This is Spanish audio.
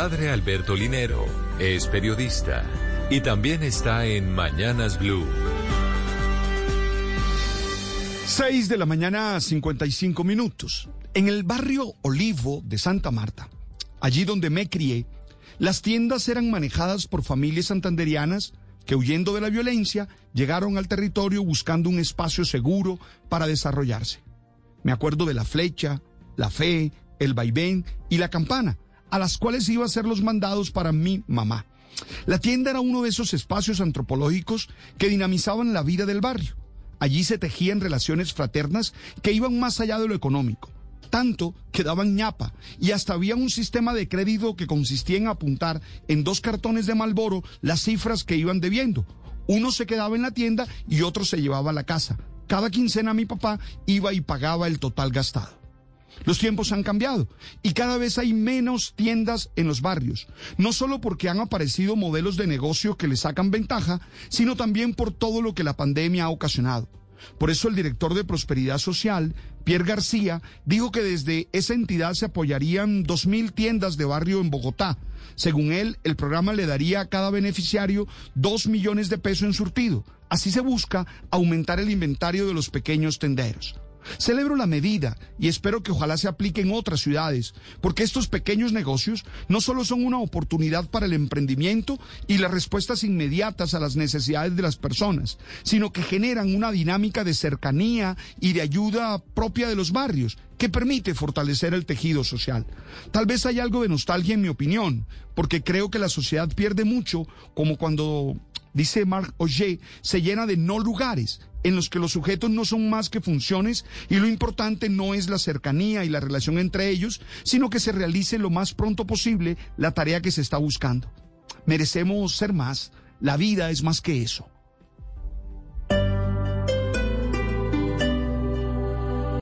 padre Alberto Linero es periodista y también está en Mañanas Blue. 6 de la mañana, 55 minutos. En el barrio Olivo de Santa Marta, allí donde me crié, las tiendas eran manejadas por familias santanderianas que huyendo de la violencia llegaron al territorio buscando un espacio seguro para desarrollarse. Me acuerdo de la flecha, la fe, el vaivén y la campana, a las cuales iba a ser los mandados para mi mamá. La tienda era uno de esos espacios antropológicos que dinamizaban la vida del barrio. Allí se tejían relaciones fraternas que iban más allá de lo económico tanto que daban ñapa y hasta había un sistema de crédito que consistía en apuntar en dos cartones de Malboro las cifras que iban debiendo. Uno se quedaba en la tienda y otro se llevaba a la casa. Cada quincena mi papá iba y pagaba el total gastado. Los tiempos han cambiado y cada vez hay menos tiendas en los barrios, no solo porque han aparecido modelos de negocio que le sacan ventaja, sino también por todo lo que la pandemia ha ocasionado. Por eso el director de Prosperidad Social, Pierre García, dijo que desde esa entidad se apoyarían 2.000 tiendas de barrio en Bogotá. Según él, el programa le daría a cada beneficiario 2 millones de pesos en surtido. Así se busca aumentar el inventario de los pequeños tenderos. Celebro la medida y espero que ojalá se aplique en otras ciudades, porque estos pequeños negocios no solo son una oportunidad para el emprendimiento y las respuestas inmediatas a las necesidades de las personas, sino que generan una dinámica de cercanía y de ayuda propia de los barrios que permite fortalecer el tejido social. Tal vez hay algo de nostalgia en mi opinión, porque creo que la sociedad pierde mucho, como cuando dice Marc Auger, se llena de no lugares en los que los sujetos no son más que funciones y lo importante no es la cercanía y la relación entre ellos, sino que se realice lo más pronto posible la tarea que se está buscando. Merecemos ser más, la vida es más que eso.